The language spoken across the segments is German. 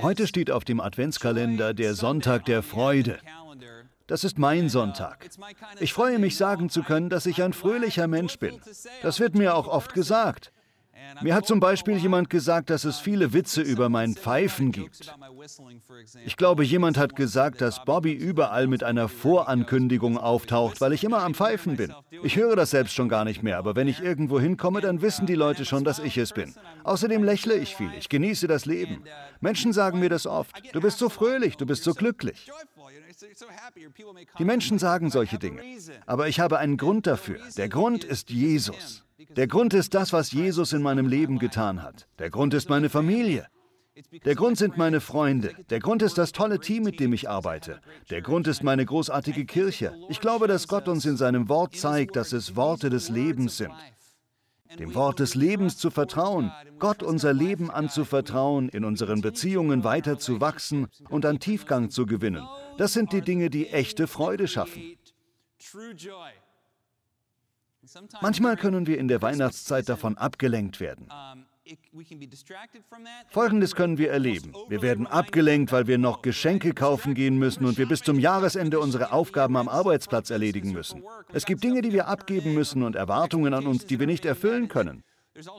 Heute steht auf dem Adventskalender der Sonntag der Freude. Das ist mein Sonntag. Ich freue mich sagen zu können, dass ich ein fröhlicher Mensch bin. Das wird mir auch oft gesagt. Mir hat zum Beispiel jemand gesagt, dass es viele Witze über mein Pfeifen gibt. Ich glaube, jemand hat gesagt, dass Bobby überall mit einer Vorankündigung auftaucht, weil ich immer am Pfeifen bin. Ich höre das selbst schon gar nicht mehr, aber wenn ich irgendwo hinkomme, dann wissen die Leute schon, dass ich es bin. Außerdem lächle ich viel, ich genieße das Leben. Menschen sagen mir das oft. Du bist so fröhlich, du bist so glücklich. Die Menschen sagen solche Dinge, aber ich habe einen Grund dafür. Der Grund ist Jesus. Der Grund ist das, was Jesus in meinem Leben getan hat. Der Grund ist meine Familie. Der Grund sind meine Freunde. Der Grund ist das tolle Team, mit dem ich arbeite. Der Grund ist meine großartige Kirche. Ich glaube, dass Gott uns in seinem Wort zeigt, dass es Worte des Lebens sind. Dem Wort des Lebens zu vertrauen, Gott unser Leben anzuvertrauen, in unseren Beziehungen weiter zu wachsen und an Tiefgang zu gewinnen. Das sind die Dinge, die echte Freude schaffen. Manchmal können wir in der Weihnachtszeit davon abgelenkt werden. Folgendes können wir erleben. Wir werden abgelenkt, weil wir noch Geschenke kaufen gehen müssen und wir bis zum Jahresende unsere Aufgaben am Arbeitsplatz erledigen müssen. Es gibt Dinge, die wir abgeben müssen und Erwartungen an uns, die wir nicht erfüllen können.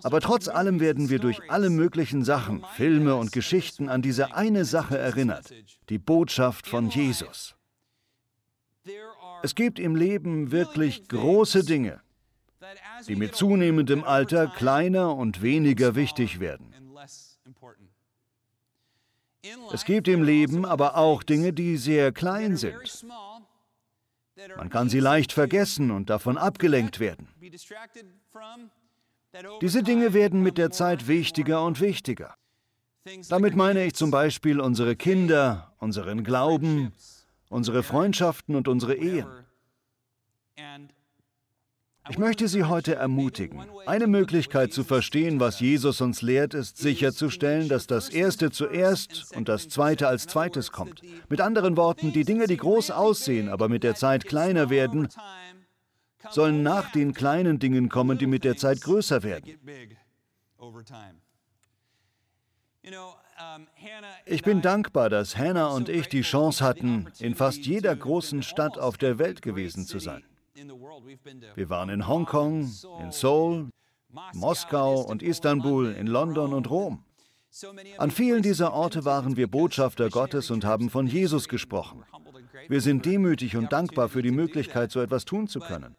Aber trotz allem werden wir durch alle möglichen Sachen, Filme und Geschichten an diese eine Sache erinnert, die Botschaft von Jesus. Es gibt im Leben wirklich große Dinge, die mit zunehmendem Alter kleiner und weniger wichtig werden. Es gibt im Leben aber auch Dinge, die sehr klein sind. Man kann sie leicht vergessen und davon abgelenkt werden. Diese Dinge werden mit der Zeit wichtiger und wichtiger. Damit meine ich zum Beispiel unsere Kinder, unseren Glauben, unsere Freundschaften und unsere Ehen. Ich möchte Sie heute ermutigen. Eine Möglichkeit zu verstehen, was Jesus uns lehrt, ist sicherzustellen, dass das Erste zuerst und das Zweite als Zweites kommt. Mit anderen Worten, die Dinge, die groß aussehen, aber mit der Zeit kleiner werden, sollen nach den kleinen Dingen kommen, die mit der Zeit größer werden. Ich bin dankbar, dass Hannah und ich die Chance hatten, in fast jeder großen Stadt auf der Welt gewesen zu sein. Wir waren in Hongkong, in Seoul, Moskau und Istanbul, in London und Rom. An vielen dieser Orte waren wir Botschafter Gottes und haben von Jesus gesprochen. Wir sind demütig und dankbar für die Möglichkeit, so etwas tun zu können.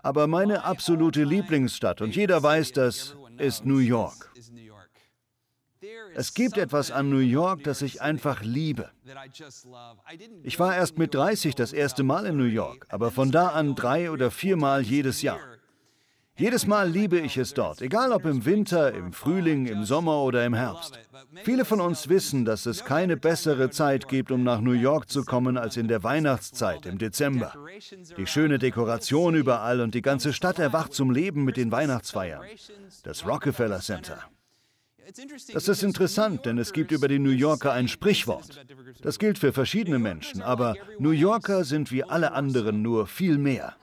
Aber meine absolute Lieblingsstadt, und jeder weiß das, ist New York. Es gibt etwas an New York, das ich einfach liebe. Ich war erst mit 30 das erste Mal in New York, aber von da an drei oder viermal jedes Jahr. Jedes Mal liebe ich es dort, egal ob im Winter, im Frühling, im Sommer oder im Herbst. Viele von uns wissen, dass es keine bessere Zeit gibt, um nach New York zu kommen, als in der Weihnachtszeit im Dezember. Die schöne Dekoration überall und die ganze Stadt erwacht zum Leben mit den Weihnachtsfeiern. Das Rockefeller Center. Das ist interessant, denn es gibt über die New Yorker ein Sprichwort. Das gilt für verschiedene Menschen, aber New Yorker sind wie alle anderen nur viel mehr.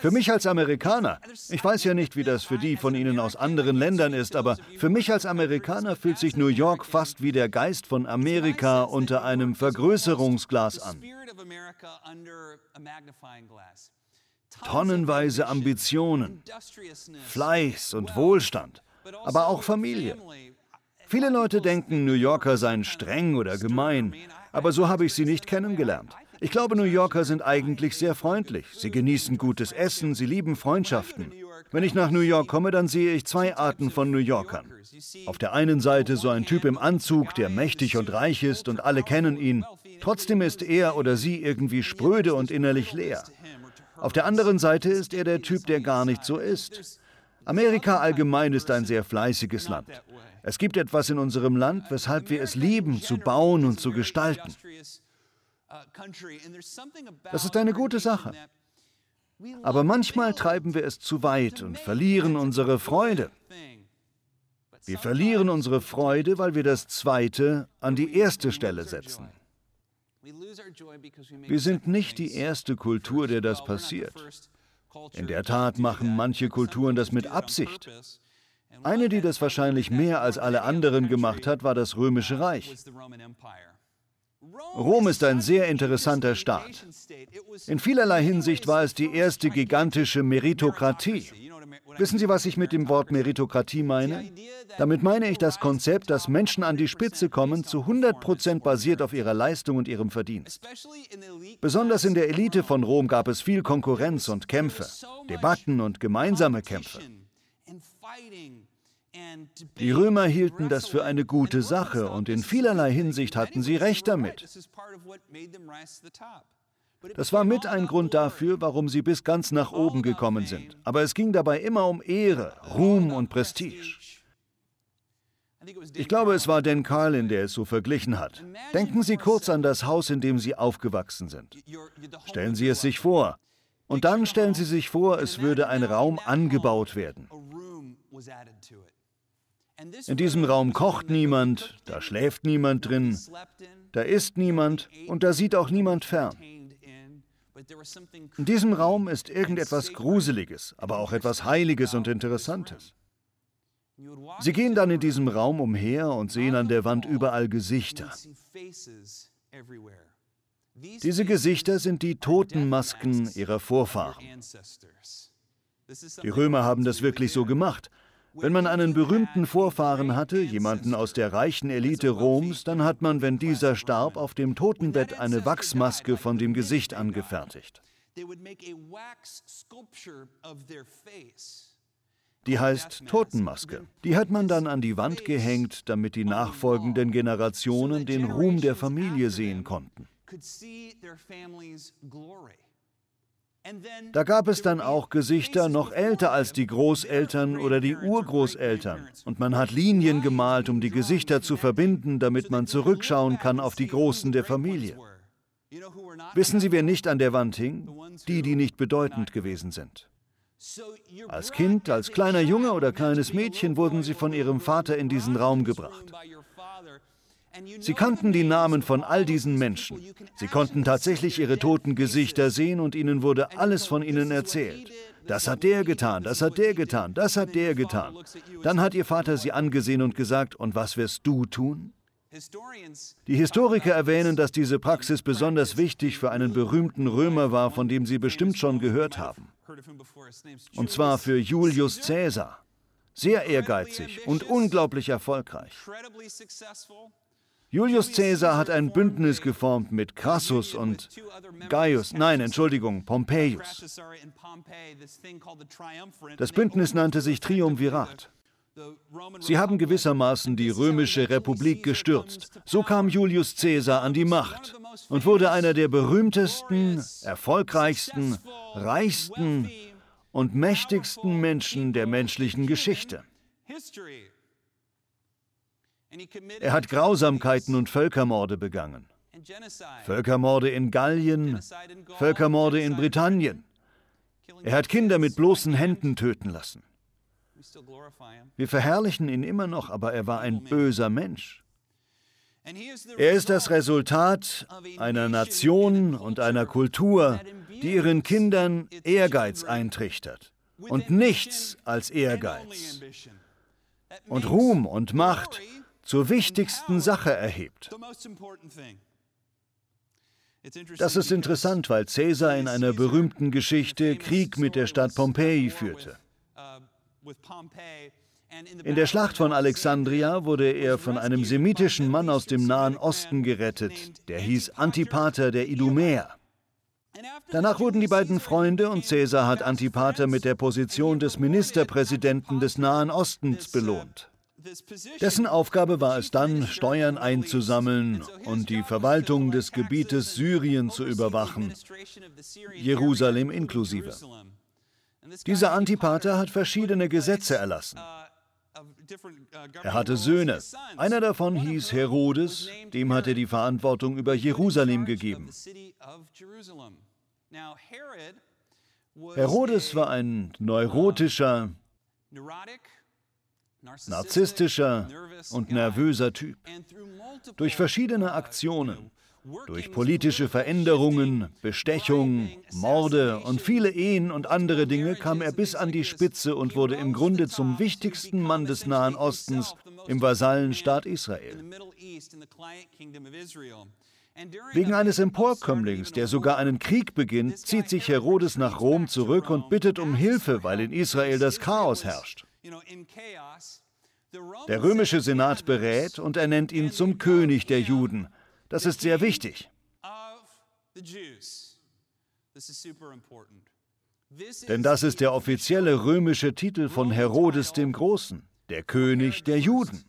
Für mich als Amerikaner, ich weiß ja nicht, wie das für die von Ihnen aus anderen Ländern ist, aber für mich als Amerikaner fühlt sich New York fast wie der Geist von Amerika unter einem Vergrößerungsglas an. Tonnenweise Ambitionen, Fleiß und Wohlstand aber auch Familie. Viele Leute denken, New Yorker seien streng oder gemein, aber so habe ich sie nicht kennengelernt. Ich glaube, New Yorker sind eigentlich sehr freundlich. Sie genießen gutes Essen, sie lieben Freundschaften. Wenn ich nach New York komme, dann sehe ich zwei Arten von New Yorkern. Auf der einen Seite so ein Typ im Anzug, der mächtig und reich ist und alle kennen ihn. Trotzdem ist er oder sie irgendwie spröde und innerlich leer. Auf der anderen Seite ist er der Typ, der gar nicht so ist. Amerika allgemein ist ein sehr fleißiges Land. Es gibt etwas in unserem Land, weshalb wir es lieben, zu bauen und zu gestalten. Das ist eine gute Sache. Aber manchmal treiben wir es zu weit und verlieren unsere Freude. Wir verlieren unsere Freude, weil wir das Zweite an die erste Stelle setzen. Wir sind nicht die erste Kultur, der das passiert. In der Tat machen manche Kulturen das mit Absicht. Eine, die das wahrscheinlich mehr als alle anderen gemacht hat, war das Römische Reich. Rom ist ein sehr interessanter Staat. In vielerlei Hinsicht war es die erste gigantische Meritokratie. Wissen Sie, was ich mit dem Wort Meritokratie meine? Damit meine ich das Konzept, dass Menschen an die Spitze kommen, zu 100 Prozent basiert auf ihrer Leistung und ihrem Verdienst. Besonders in der Elite von Rom gab es viel Konkurrenz und Kämpfe, Debatten und gemeinsame Kämpfe. Die Römer hielten das für eine gute Sache und in vielerlei Hinsicht hatten sie recht damit. Das war mit ein Grund dafür, warum sie bis ganz nach oben gekommen sind. Aber es ging dabei immer um Ehre, Ruhm und Prestige. Ich glaube, es war Dan Carlin, der es so verglichen hat. Denken Sie kurz an das Haus, in dem Sie aufgewachsen sind. Stellen Sie es sich vor. Und dann stellen Sie sich vor, es würde ein Raum angebaut werden. In diesem Raum kocht niemand, da schläft niemand drin, da isst niemand und da sieht auch niemand fern. In diesem Raum ist irgendetwas Gruseliges, aber auch etwas Heiliges und Interessantes. Sie gehen dann in diesem Raum umher und sehen an der Wand überall Gesichter. Diese Gesichter sind die Totenmasken ihrer Vorfahren. Die Römer haben das wirklich so gemacht. Wenn man einen berühmten Vorfahren hatte, jemanden aus der reichen Elite Roms, dann hat man, wenn dieser starb, auf dem Totenbett eine Wachsmaske von dem Gesicht angefertigt. Die heißt Totenmaske. Die hat man dann an die Wand gehängt, damit die nachfolgenden Generationen den Ruhm der Familie sehen konnten. Da gab es dann auch Gesichter noch älter als die Großeltern oder die Urgroßeltern. Und man hat Linien gemalt, um die Gesichter zu verbinden, damit man zurückschauen kann auf die Großen der Familie. Wissen Sie, wer nicht an der Wand hing? Die, die nicht bedeutend gewesen sind. Als Kind, als kleiner Junge oder kleines Mädchen wurden sie von ihrem Vater in diesen Raum gebracht. Sie kannten die Namen von all diesen Menschen. Sie konnten tatsächlich ihre toten Gesichter sehen und ihnen wurde alles von ihnen erzählt. Das hat der getan, das hat der getan, das hat der getan. Dann hat ihr Vater sie angesehen und gesagt, und was wirst du tun? Die Historiker erwähnen, dass diese Praxis besonders wichtig für einen berühmten Römer war, von dem Sie bestimmt schon gehört haben. Und zwar für Julius Caesar. Sehr ehrgeizig und unglaublich erfolgreich. Julius Caesar hat ein Bündnis geformt mit Crassus und Gaius, nein, Entschuldigung, Pompeius. Das Bündnis nannte sich Triumvirat. Sie haben gewissermaßen die römische Republik gestürzt. So kam Julius Caesar an die Macht und wurde einer der berühmtesten, erfolgreichsten, reichsten und mächtigsten Menschen der menschlichen Geschichte. Er hat Grausamkeiten und Völkermorde begangen. Völkermorde in Gallien, Völkermorde in Britannien. Er hat Kinder mit bloßen Händen töten lassen. Wir verherrlichen ihn immer noch, aber er war ein böser Mensch. Er ist das Resultat einer Nation und einer Kultur, die ihren Kindern Ehrgeiz eintrichtert und nichts als Ehrgeiz und Ruhm und Macht zur wichtigsten Sache erhebt. Das ist interessant, weil Caesar in einer berühmten Geschichte Krieg mit der Stadt Pompeji führte. In der Schlacht von Alexandria wurde er von einem semitischen Mann aus dem Nahen Osten gerettet, der hieß Antipater der Idumäer. Danach wurden die beiden Freunde und Caesar hat Antipater mit der Position des Ministerpräsidenten des Nahen Ostens belohnt. Dessen Aufgabe war es dann, Steuern einzusammeln und die Verwaltung des Gebietes Syrien zu überwachen, Jerusalem inklusive. Dieser Antipater hat verschiedene Gesetze erlassen. Er hatte Söhne. Einer davon hieß Herodes, dem hat er die Verantwortung über Jerusalem gegeben. Herodes war ein neurotischer, narzisstischer und nervöser Typ. Durch verschiedene Aktionen Durch politische Veränderungen, Bestechung, Morde und viele Ehen und andere Dinge kam er bis an die Spitze und wurde im Grunde zum wichtigsten Mann des Nahen Ostens im Vasallenstaat Israel. Wegen eines Emporkömmlings, der sogar einen Krieg beginnt, zieht sich Herodes nach Rom zurück und bittet um Hilfe, weil in Israel das Chaos herrscht. Der römische Senat berät und ernennt ihn zum König der Juden. Das ist sehr wichtig. Denn das ist der offizielle römische Titel von Herodes dem Großen, der König der Juden.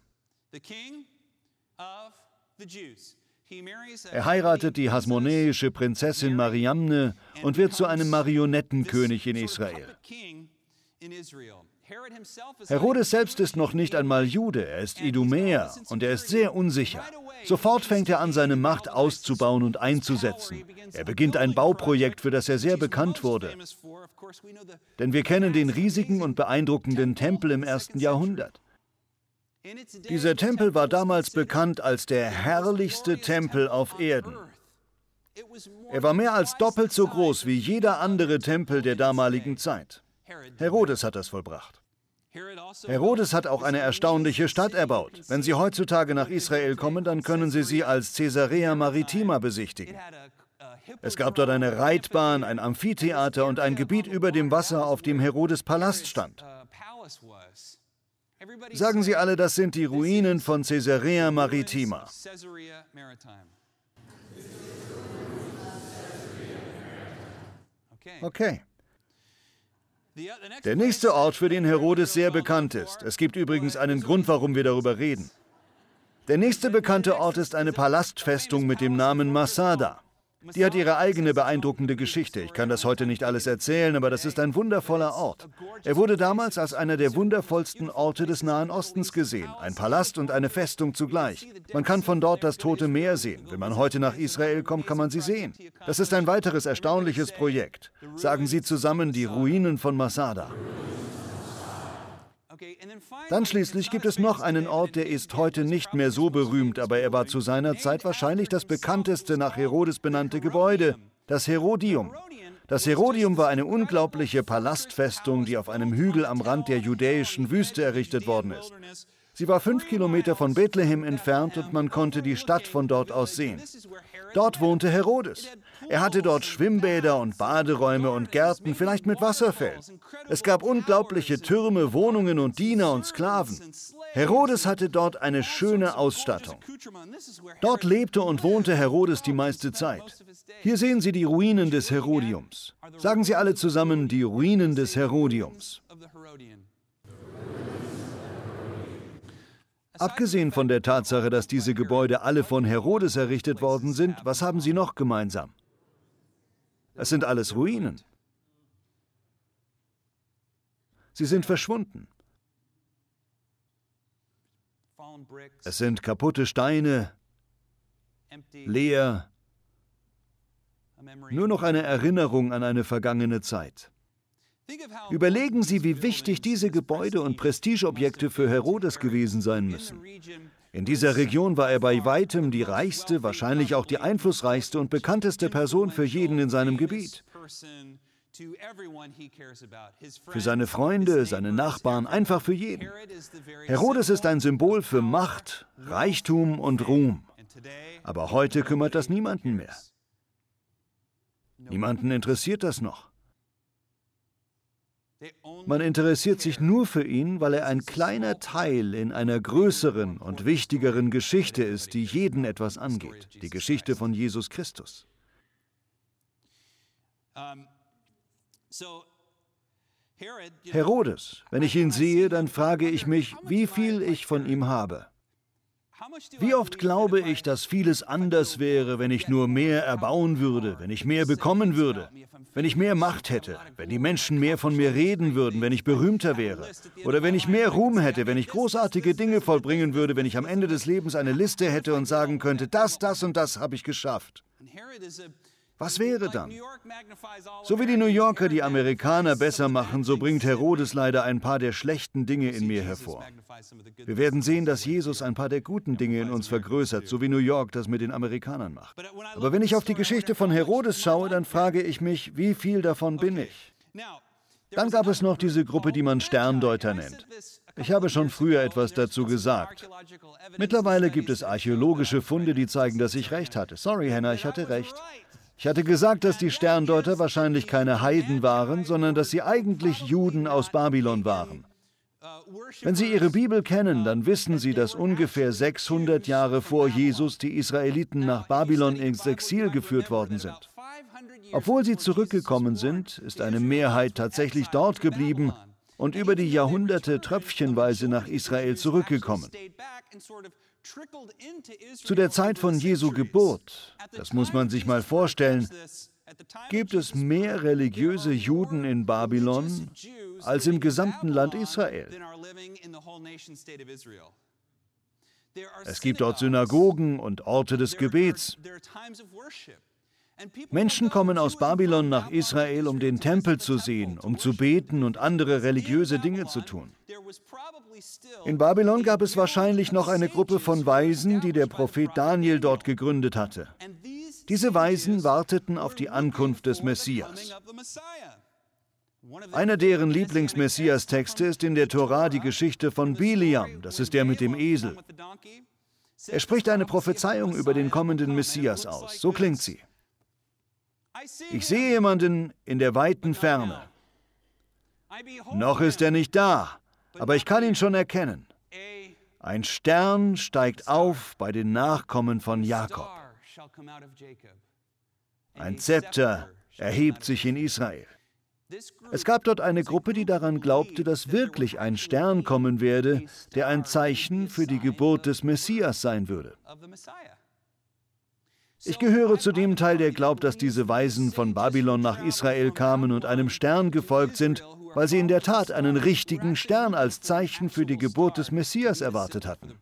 Er heiratet die hasmonäische Prinzessin Mariamne und wird zu einem Marionettenkönig in Israel. Herodes selbst ist noch nicht einmal Jude, er ist Idumäer und er ist sehr unsicher. Sofort fängt er an, seine Macht auszubauen und einzusetzen. Er beginnt ein Bauprojekt, für das er sehr bekannt wurde. Denn wir kennen den riesigen und beeindruckenden Tempel im ersten Jahrhundert. Dieser Tempel war damals bekannt als der herrlichste Tempel auf Erden. Er war mehr als doppelt so groß wie jeder andere Tempel der damaligen Zeit. Herodes hat das vollbracht. Herodes hat auch eine erstaunliche Stadt erbaut. Wenn Sie heutzutage nach Israel kommen, dann können Sie sie als Caesarea Maritima besichtigen. Es gab dort eine Reitbahn, ein Amphitheater und ein Gebiet über dem Wasser, auf dem Herodes Palast stand. Sagen Sie alle, das sind die Ruinen von Caesarea Maritima. Okay. Der nächste Ort, für den Herodes sehr bekannt ist. Es gibt übrigens einen Grund, warum wir darüber reden. Der nächste bekannte Ort ist eine Palastfestung mit dem Namen Masada. Die hat ihre eigene beeindruckende Geschichte. Ich kann das heute nicht alles erzählen, aber das ist ein wundervoller Ort. Er wurde damals als einer der wundervollsten Orte des Nahen Ostens gesehen. Ein Palast und eine Festung zugleich. Man kann von dort das Tote Meer sehen. Wenn man heute nach Israel kommt, kann man sie sehen. Das ist ein weiteres erstaunliches Projekt. Sagen Sie zusammen die Ruinen von Masada. Dann schließlich gibt es noch einen Ort, der ist heute nicht mehr so berühmt, aber er war zu seiner Zeit wahrscheinlich das bekannteste nach Herodes benannte Gebäude, das Herodium. Das Herodium war eine unglaubliche Palastfestung, die auf einem Hügel am Rand der judäischen Wüste errichtet worden ist. Sie war fünf Kilometer von Bethlehem entfernt und man konnte die Stadt von dort aus sehen. Dort wohnte Herodes. Er hatte dort Schwimmbäder und Baderäume und Gärten, vielleicht mit Wasserfällen. Es gab unglaubliche Türme, Wohnungen und Diener und Sklaven. Herodes hatte dort eine schöne Ausstattung. Dort lebte und wohnte Herodes die meiste Zeit. Hier sehen Sie die Ruinen des Herodiums. Sagen Sie alle zusammen die Ruinen des Herodiums. Abgesehen von der Tatsache, dass diese Gebäude alle von Herodes errichtet worden sind, was haben sie noch gemeinsam? Es sind alles Ruinen. Sie sind verschwunden. Es sind kaputte Steine, leer, nur noch eine Erinnerung an eine vergangene Zeit. Überlegen Sie, wie wichtig diese Gebäude und Prestigeobjekte für Herodes gewesen sein müssen. In dieser Region war er bei weitem die reichste, wahrscheinlich auch die einflussreichste und bekannteste Person für jeden in seinem Gebiet. Für seine Freunde, seine Nachbarn, einfach für jeden. Herodes ist ein Symbol für Macht, Reichtum und Ruhm. Aber heute kümmert das niemanden mehr. Niemanden interessiert das noch. Man interessiert sich nur für ihn, weil er ein kleiner Teil in einer größeren und wichtigeren Geschichte ist, die jeden etwas angeht, die Geschichte von Jesus Christus. Herodes, wenn ich ihn sehe, dann frage ich mich, wie viel ich von ihm habe. Wie oft glaube ich, dass vieles anders wäre, wenn ich nur mehr erbauen würde, wenn ich mehr bekommen würde, wenn ich mehr Macht hätte, wenn die Menschen mehr von mir reden würden, wenn ich berühmter wäre oder wenn ich mehr Ruhm hätte, wenn ich großartige Dinge vollbringen würde, wenn ich am Ende des Lebens eine Liste hätte und sagen könnte, das, das und das habe ich geschafft. Was wäre dann? So wie die New Yorker die Amerikaner besser machen, so bringt Herodes leider ein paar der schlechten Dinge in mir hervor. Wir werden sehen, dass Jesus ein paar der guten Dinge in uns vergrößert, so wie New York das mit den Amerikanern macht. Aber wenn ich auf die Geschichte von Herodes schaue, dann frage ich mich, wie viel davon bin ich? Dann gab es noch diese Gruppe, die man Sterndeuter nennt. Ich habe schon früher etwas dazu gesagt. Mittlerweile gibt es archäologische Funde, die zeigen, dass ich recht hatte. Sorry, Hannah, ich hatte recht. Ich hatte gesagt, dass die Sterndeuter wahrscheinlich keine Heiden waren, sondern dass sie eigentlich Juden aus Babylon waren. Wenn Sie Ihre Bibel kennen, dann wissen Sie, dass ungefähr 600 Jahre vor Jesus die Israeliten nach Babylon ins Exil geführt worden sind. Obwohl sie zurückgekommen sind, ist eine Mehrheit tatsächlich dort geblieben und über die Jahrhunderte tröpfchenweise nach Israel zurückgekommen. Zu der Zeit von Jesu Geburt, das muss man sich mal vorstellen, gibt es mehr religiöse Juden in Babylon als im gesamten Land Israel. Es gibt dort Synagogen und Orte des Gebets. Menschen kommen aus Babylon nach Israel, um den Tempel zu sehen, um zu beten und andere religiöse Dinge zu tun. In Babylon gab es wahrscheinlich noch eine Gruppe von Weisen, die der Prophet Daniel dort gegründet hatte. Diese Weisen warteten auf die Ankunft des Messias. Einer deren Lieblings-Messias-Texte ist in der Tora die Geschichte von Biliam, das ist der mit dem Esel. Er spricht eine Prophezeiung über den kommenden Messias aus. So klingt sie. Ich sehe jemanden in der weiten Ferne. Noch ist er nicht da, aber ich kann ihn schon erkennen. Ein Stern steigt auf bei den Nachkommen von Jakob. Ein Zepter erhebt sich in Israel. Es gab dort eine Gruppe, die daran glaubte, dass wirklich ein Stern kommen werde, der ein Zeichen für die Geburt des Messias sein würde. Ich gehöre zu dem Teil, der glaubt, dass diese Weisen von Babylon nach Israel kamen und einem Stern gefolgt sind, weil sie in der Tat einen richtigen Stern als Zeichen für die Geburt des Messias erwartet hatten.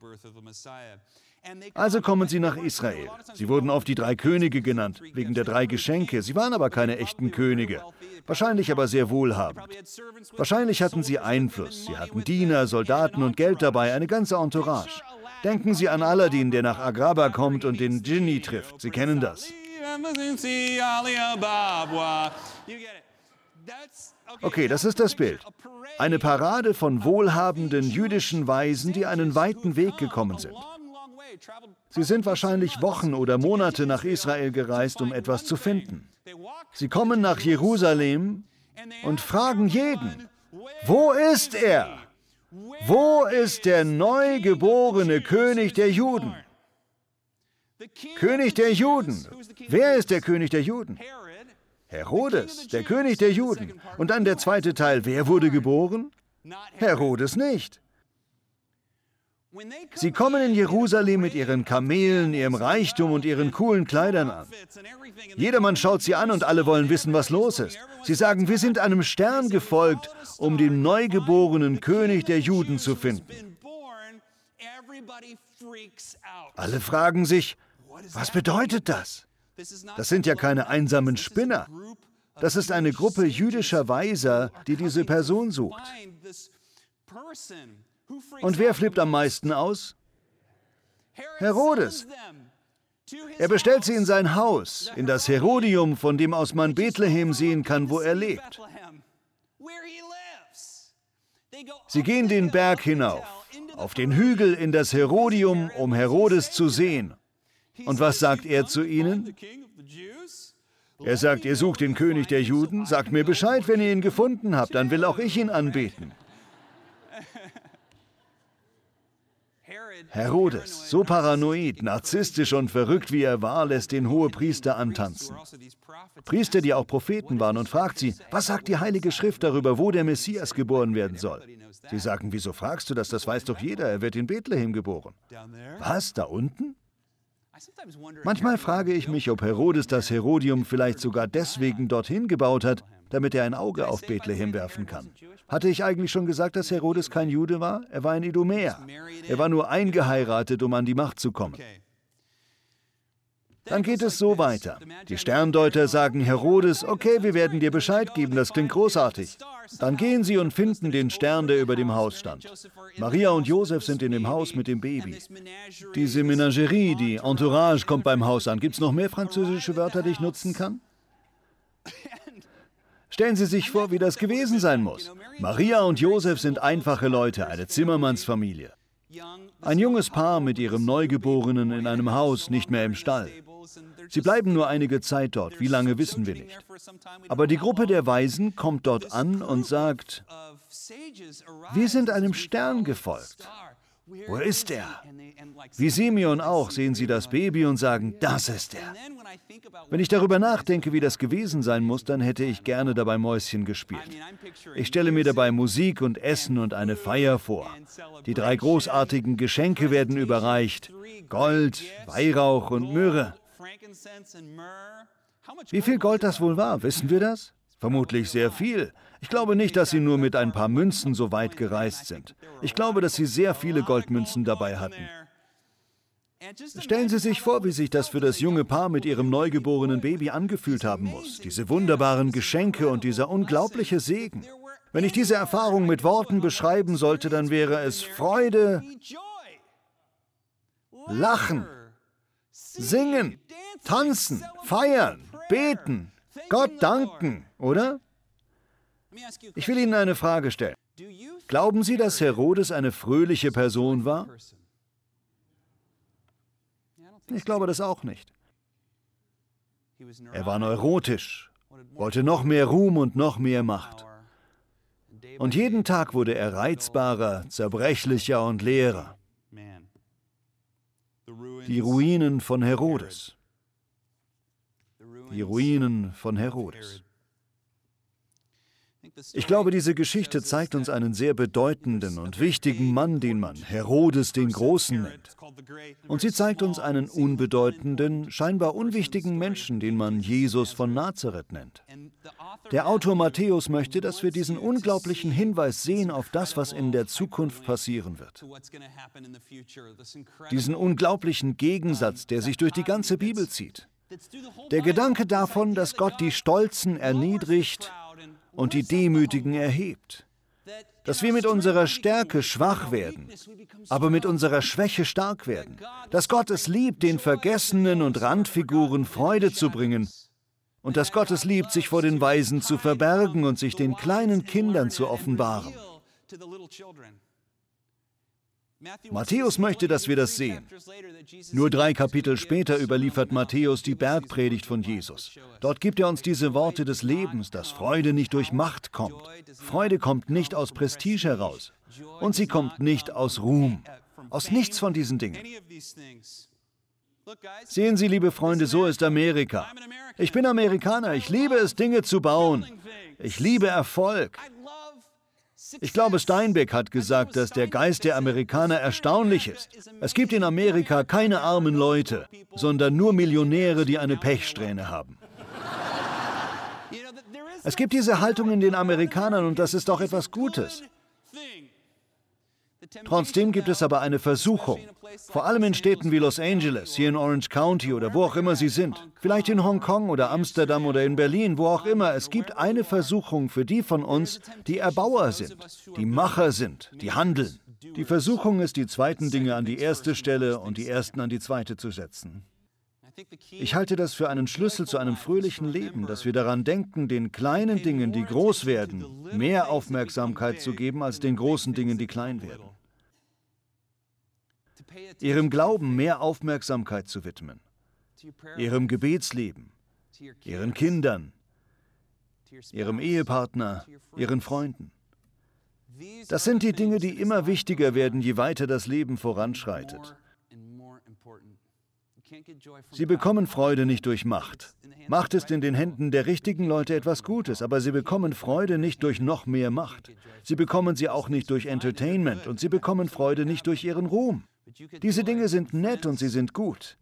Also kommen sie nach Israel. Sie wurden oft die drei Könige genannt, wegen der drei Geschenke. Sie waren aber keine echten Könige, wahrscheinlich aber sehr wohlhabend. Wahrscheinlich hatten sie Einfluss. Sie hatten Diener, Soldaten und Geld dabei, eine ganze Entourage. Denken Sie an Aladdin, der nach Agraba kommt und den Genie trifft. Sie kennen das. Okay, das ist das Bild. Eine Parade von wohlhabenden jüdischen Weisen, die einen weiten Weg gekommen sind. Sie sind wahrscheinlich Wochen oder Monate nach Israel gereist, um etwas zu finden. Sie kommen nach Jerusalem und fragen jeden, wo ist er? Wo ist der neugeborene König der Juden? König der Juden. Wer ist der König der Juden? Herodes, der König der Juden. Und dann der zweite Teil, wer wurde geboren? Herodes nicht. Sie kommen in Jerusalem mit ihren Kamelen, ihrem Reichtum und ihren coolen Kleidern an. Jedermann schaut sie an und alle wollen wissen, was los ist. Sie sagen, wir sind einem Stern gefolgt, um den neugeborenen König der Juden zu finden. Alle fragen sich, was bedeutet das? Das sind ja keine einsamen Spinner. Das ist eine Gruppe jüdischer Weiser, die diese Person sucht. Und wer flippt am meisten aus? Herodes. Er bestellt sie in sein Haus, in das Herodium, von dem aus man Bethlehem sehen kann, wo er lebt. Sie gehen den Berg hinauf, auf den Hügel in das Herodium, um Herodes zu sehen. Und was sagt er zu ihnen? Er sagt, ihr sucht den König der Juden, sagt mir Bescheid, wenn ihr ihn gefunden habt, dann will auch ich ihn anbeten. Herodes, so paranoid, narzisstisch und verrückt wie er war, lässt den Hohepriester antanzen. Priester, die auch Propheten waren, und fragt sie, was sagt die Heilige Schrift darüber, wo der Messias geboren werden soll? Sie sagen, wieso fragst du das? Das weiß doch jeder, er wird in Bethlehem geboren. Was, da unten? Manchmal frage ich mich, ob Herodes das Herodium vielleicht sogar deswegen dorthin gebaut hat, damit er ein Auge auf Bethlehem werfen kann. Hatte ich eigentlich schon gesagt, dass Herodes kein Jude war? Er war ein Idumäer. Er war nur eingeheiratet, um an die Macht zu kommen. Dann geht es so weiter. Die Sterndeuter sagen Herodes, okay, wir werden dir Bescheid geben, das klingt großartig. Dann gehen sie und finden den Stern, der über dem Haus stand. Maria und Josef sind in dem Haus mit dem Baby. Diese Menagerie, die Entourage kommt beim Haus an. Gibt es noch mehr französische Wörter, die ich nutzen kann? Stellen Sie sich vor, wie das gewesen sein muss. Maria und Josef sind einfache Leute, eine Zimmermannsfamilie. Ein junges Paar mit ihrem Neugeborenen in einem Haus, nicht mehr im Stall. Sie bleiben nur einige Zeit dort, wie lange wissen wir nicht. Aber die Gruppe der Weisen kommt dort an und sagt, wir sind einem Stern gefolgt. Wo ist er? Wie Simeon auch sehen sie das Baby und sagen, das ist er. Wenn ich darüber nachdenke, wie das gewesen sein muss, dann hätte ich gerne dabei Mäuschen gespielt. Ich stelle mir dabei Musik und Essen und eine Feier vor. Die drei großartigen Geschenke werden überreicht. Gold, Weihrauch und Myrrhe. Wie viel Gold das wohl war, wissen wir das? Vermutlich sehr viel. Ich glaube nicht, dass sie nur mit ein paar Münzen so weit gereist sind. Ich glaube, dass sie sehr viele Goldmünzen dabei hatten. Stellen Sie sich vor, wie sich das für das junge Paar mit ihrem neugeborenen Baby angefühlt haben muss. Diese wunderbaren Geschenke und dieser unglaubliche Segen. Wenn ich diese Erfahrung mit Worten beschreiben sollte, dann wäre es Freude, Lachen, Singen, Tanzen, Feiern, Beten, Gott danken, oder? Ich will Ihnen eine Frage stellen. Glauben Sie, dass Herodes eine fröhliche Person war? Ich glaube das auch nicht. Er war neurotisch, wollte noch mehr Ruhm und noch mehr Macht. Und jeden Tag wurde er reizbarer, zerbrechlicher und leerer. Die Ruinen von Herodes. Die Ruinen von Herodes. Ich glaube, diese Geschichte zeigt uns einen sehr bedeutenden und wichtigen Mann, den man Herodes den Großen nennt. Und sie zeigt uns einen unbedeutenden, scheinbar unwichtigen Menschen, den man Jesus von Nazareth nennt. Der Autor Matthäus möchte, dass wir diesen unglaublichen Hinweis sehen auf das, was in der Zukunft passieren wird. Diesen unglaublichen Gegensatz, der sich durch die ganze Bibel zieht. Der Gedanke davon, dass Gott die Stolzen erniedrigt und die Demütigen erhebt. Dass wir mit unserer Stärke schwach werden, aber mit unserer Schwäche stark werden. Dass Gott es liebt, den Vergessenen und Randfiguren Freude zu bringen. Und dass Gott es liebt, sich vor den Weisen zu verbergen und sich den kleinen Kindern zu offenbaren. Matthäus möchte, dass wir das sehen. Nur drei Kapitel später überliefert Matthäus die Bergpredigt von Jesus. Dort gibt er uns diese Worte des Lebens, dass Freude nicht durch Macht kommt. Freude kommt nicht aus Prestige heraus. Und sie kommt nicht aus Ruhm. Aus nichts von diesen Dingen. Sehen Sie, liebe Freunde, so ist Amerika. Ich bin Amerikaner. Ich liebe es, Dinge zu bauen. Ich liebe Erfolg. Ich glaube, Steinbeck hat gesagt, dass der Geist der Amerikaner erstaunlich ist. Es gibt in Amerika keine armen Leute, sondern nur Millionäre, die eine Pechsträhne haben. Es gibt diese Haltung in den Amerikanern und das ist doch etwas Gutes. Trotzdem gibt es aber eine Versuchung, vor allem in Städten wie Los Angeles, hier in Orange County oder wo auch immer sie sind, vielleicht in Hongkong oder Amsterdam oder in Berlin, wo auch immer. Es gibt eine Versuchung für die von uns, die Erbauer sind, die Macher sind, die handeln. Die Versuchung ist, die zweiten Dinge an die erste Stelle und die ersten an die zweite zu setzen. Ich halte das für einen Schlüssel zu einem fröhlichen Leben, dass wir daran denken, den kleinen Dingen, die groß werden, mehr Aufmerksamkeit zu geben als den großen Dingen, die klein werden ihrem Glauben mehr Aufmerksamkeit zu widmen, ihrem Gebetsleben, ihren Kindern, ihrem Ehepartner, ihren Freunden. Das sind die Dinge, die immer wichtiger werden, je weiter das Leben voranschreitet. Sie bekommen Freude nicht durch Macht. Macht ist in den Händen der richtigen Leute etwas Gutes, aber sie bekommen Freude nicht durch noch mehr Macht. Sie bekommen sie auch nicht durch Entertainment und sie bekommen Freude nicht durch ihren Ruhm. Diese Dinge sind nett und sie sind gut.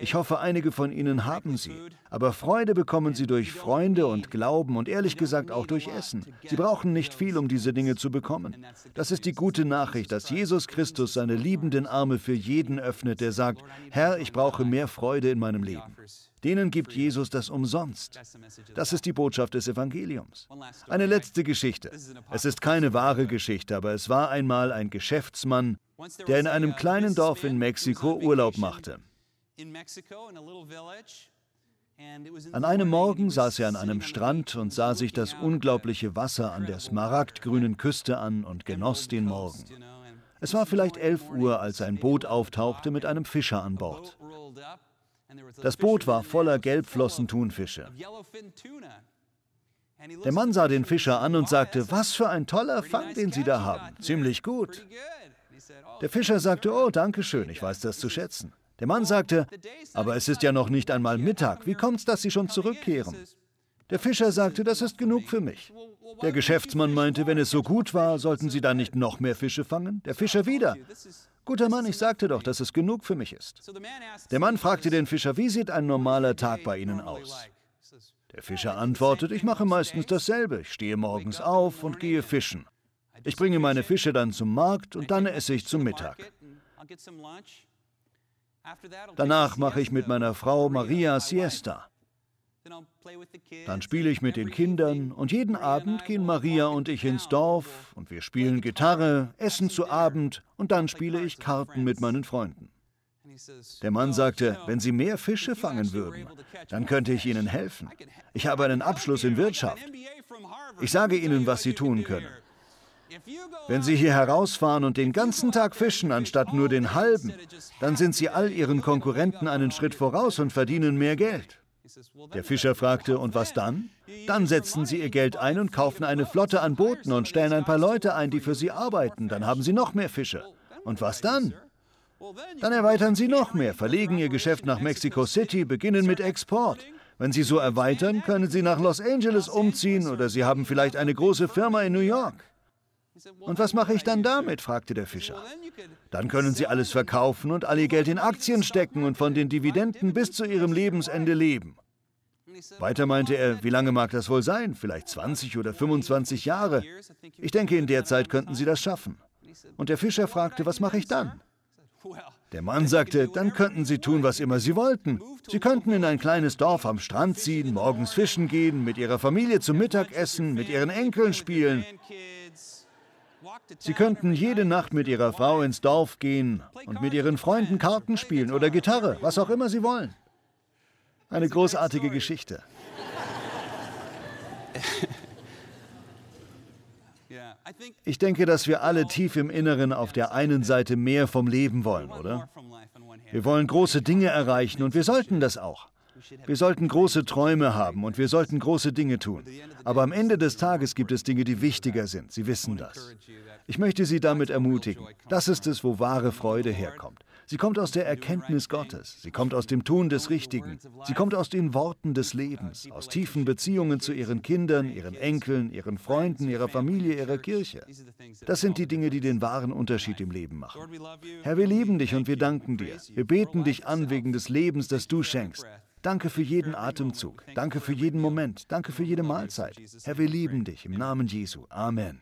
Ich hoffe, einige von Ihnen haben sie. Aber Freude bekommen Sie durch Freunde und Glauben und ehrlich gesagt auch durch Essen. Sie brauchen nicht viel, um diese Dinge zu bekommen. Das ist die gute Nachricht, dass Jesus Christus seine liebenden Arme für jeden öffnet, der sagt, Herr, ich brauche mehr Freude in meinem Leben. Denen gibt Jesus das umsonst. Das ist die Botschaft des Evangeliums. Eine letzte Geschichte. Es ist keine wahre Geschichte, aber es war einmal ein Geschäftsmann, der in einem kleinen Dorf in Mexiko Urlaub machte. An einem Morgen saß er an einem Strand und sah sich das unglaubliche Wasser an der smaragdgrünen Küste an und genoss den Morgen. Es war vielleicht 11 Uhr, als ein Boot auftauchte mit einem Fischer an Bord. Das Boot war voller Gelbflossen-Thunfische. Der Mann sah den Fischer an und sagte, was für ein toller Fang, den Sie da haben. Ziemlich gut. Der Fischer sagte, oh, danke schön, ich weiß das zu schätzen. Der Mann sagte, aber es ist ja noch nicht einmal Mittag, wie kommt es, dass Sie schon zurückkehren? Der Fischer sagte, das ist genug für mich. Der Geschäftsmann meinte, wenn es so gut war, sollten Sie dann nicht noch mehr Fische fangen? Der Fischer wieder. Guter Mann, ich sagte doch, dass es genug für mich ist. Der Mann fragte den Fischer, wie sieht ein normaler Tag bei Ihnen aus? Der Fischer antwortet, ich mache meistens dasselbe. Ich stehe morgens auf und gehe fischen. Ich bringe meine Fische dann zum Markt und dann esse ich zum Mittag. Danach mache ich mit meiner Frau Maria Siesta. Dann spiele ich mit den Kindern und jeden Abend gehen Maria und ich ins Dorf und wir spielen Gitarre, essen zu Abend und dann spiele ich Karten mit meinen Freunden. Der Mann sagte, wenn Sie mehr Fische fangen würden, dann könnte ich Ihnen helfen. Ich habe einen Abschluss in Wirtschaft. Ich sage Ihnen, was Sie tun können. Wenn Sie hier herausfahren und den ganzen Tag fischen, anstatt nur den halben, dann sind Sie all Ihren Konkurrenten einen Schritt voraus und verdienen mehr Geld. Der Fischer fragte, und was dann? Dann setzen Sie Ihr Geld ein und kaufen eine Flotte an Booten und stellen ein paar Leute ein, die für Sie arbeiten. Dann haben Sie noch mehr Fische. Und was dann? Dann erweitern Sie noch mehr, verlegen Ihr Geschäft nach Mexico City, beginnen mit Export. Wenn Sie so erweitern, können Sie nach Los Angeles umziehen oder Sie haben vielleicht eine große Firma in New York. Und was mache ich dann damit? fragte der Fischer. Dann können Sie alles verkaufen und all Ihr Geld in Aktien stecken und von den Dividenden bis zu Ihrem Lebensende leben. Weiter meinte er, wie lange mag das wohl sein? Vielleicht 20 oder 25 Jahre. Ich denke, in der Zeit könnten Sie das schaffen. Und der Fischer fragte, was mache ich dann? Der Mann sagte, dann könnten Sie tun, was immer Sie wollten. Sie könnten in ein kleines Dorf am Strand ziehen, morgens fischen gehen, mit Ihrer Familie zum Mittagessen, mit Ihren Enkeln spielen. Sie könnten jede Nacht mit Ihrer Frau ins Dorf gehen und mit Ihren Freunden Karten spielen oder Gitarre, was auch immer Sie wollen. Eine großartige Geschichte. Ich denke, dass wir alle tief im Inneren auf der einen Seite mehr vom Leben wollen, oder? Wir wollen große Dinge erreichen und wir sollten das auch. Wir sollten große Träume haben und wir sollten große Dinge tun. Aber am Ende des Tages gibt es Dinge, die wichtiger sind. Sie wissen das. Ich möchte Sie damit ermutigen. Das ist es, wo wahre Freude herkommt. Sie kommt aus der Erkenntnis Gottes. Sie kommt aus dem Tun des Richtigen. Sie kommt aus den Worten des Lebens, aus tiefen Beziehungen zu ihren Kindern, ihren Enkeln, ihren Freunden, ihrer Familie, ihrer Kirche. Das sind die Dinge, die den wahren Unterschied im Leben machen. Herr, wir lieben dich und wir danken dir. Wir beten dich an wegen des Lebens, das du schenkst. Danke für jeden Atemzug. Danke für jeden Moment. Danke für jede Mahlzeit. Herr, wir lieben dich im Namen Jesu. Amen.